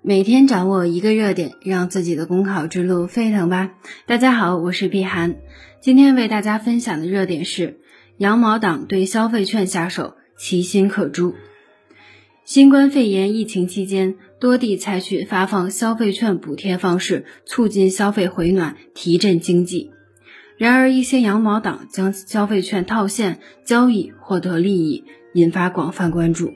每天掌握一个热点，让自己的公考之路沸腾吧！大家好，我是碧涵，今天为大家分享的热点是羊毛党对消费券下手，其心可诛。新冠肺炎疫情期间，多地采取发放消费券补贴方式，促进消费回暖，提振经济。然而，一些羊毛党将消费券套现交易，获得利益，引发广泛关注。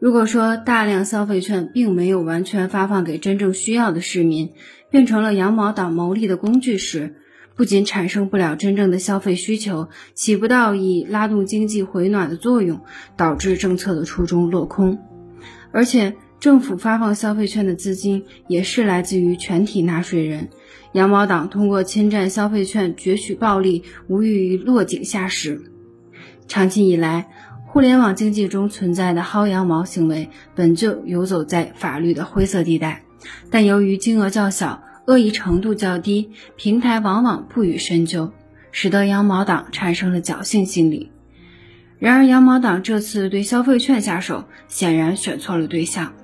如果说大量消费券并没有完全发放给真正需要的市民，变成了羊毛党牟利的工具时，不仅产生不了真正的消费需求，起不到以拉动经济回暖的作用，导致政策的初衷落空。而且，政府发放消费券的资金也是来自于全体纳税人，羊毛党通过侵占消费券攫取暴利，无异于落井下石。长期以来，互联网经济中存在的薅羊毛行为，本就游走在法律的灰色地带，但由于金额较小、恶意程度较低，平台往往不予深究，使得羊毛党产生了侥幸心理。然而，羊毛党这次对消费券下手，显然选错了对象。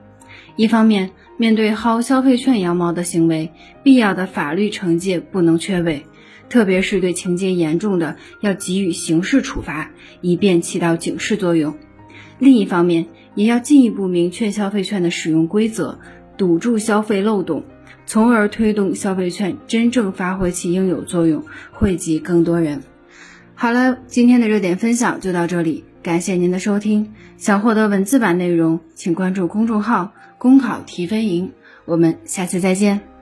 一方面，面对薅消费券羊毛的行为，必要的法律惩戒不能缺位。特别是对情节严重的，要给予刑事处罚，以便起到警示作用。另一方面，也要进一步明确消费券的使用规则，堵住消费漏洞，从而推动消费券真正发挥其应有作用，惠及更多人。好了，今天的热点分享就到这里，感谢您的收听。想获得文字版内容，请关注公众号“公考提分营”。我们下次再见。